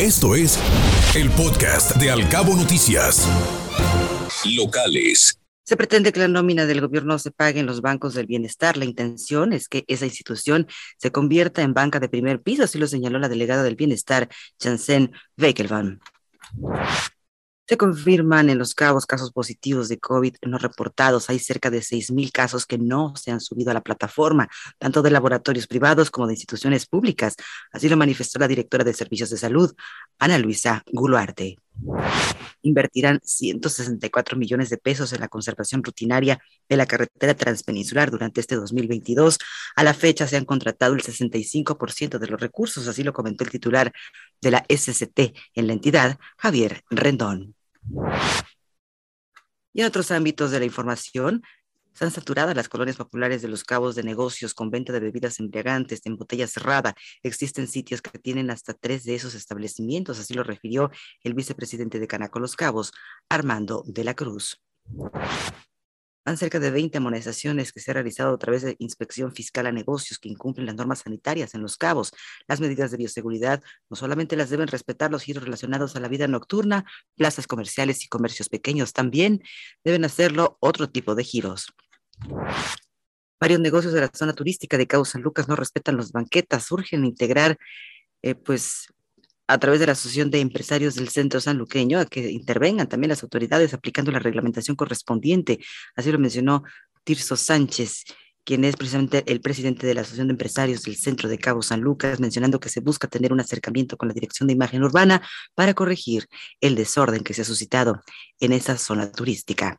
Esto es el podcast de Alcabo Noticias. Locales. Se pretende que la nómina del gobierno se pague en los bancos del bienestar. La intención es que esa institución se convierta en banca de primer piso, así lo señaló la delegada del bienestar, Janssen Wekelvan. Se confirman en los cabos casos positivos de COVID no reportados. Hay cerca de 6.000 casos que no se han subido a la plataforma, tanto de laboratorios privados como de instituciones públicas. Así lo manifestó la directora de Servicios de Salud, Ana Luisa Guluarte. Invertirán 164 millones de pesos en la conservación rutinaria de la carretera transpeninsular durante este 2022. A la fecha se han contratado el 65% de los recursos, así lo comentó el titular de la SCT en la entidad, Javier Rendón. Y en otros ámbitos de la información, están saturadas las colonias populares de los cabos de negocios con venta de bebidas embriagantes en botella cerrada. Existen sitios que tienen hasta tres de esos establecimientos, así lo refirió el vicepresidente de Canaco Los Cabos, Armando de la Cruz. Van cerca de 20 amonestaciones que se han realizado a través de inspección fiscal a negocios que incumplen las normas sanitarias en los cabos. Las medidas de bioseguridad no solamente las deben respetar los giros relacionados a la vida nocturna, plazas comerciales y comercios pequeños, también deben hacerlo otro tipo de giros. Varios negocios de la zona turística de Cabo San Lucas no respetan las banquetas, urgen integrar eh, pues a través de la Asociación de Empresarios del Centro Sanluqueño a que intervengan también las autoridades aplicando la reglamentación correspondiente. Así lo mencionó Tirso Sánchez, quien es precisamente el presidente de la Asociación de Empresarios del Centro de Cabo San Lucas, mencionando que se busca tener un acercamiento con la Dirección de Imagen Urbana para corregir el desorden que se ha suscitado en esa zona turística.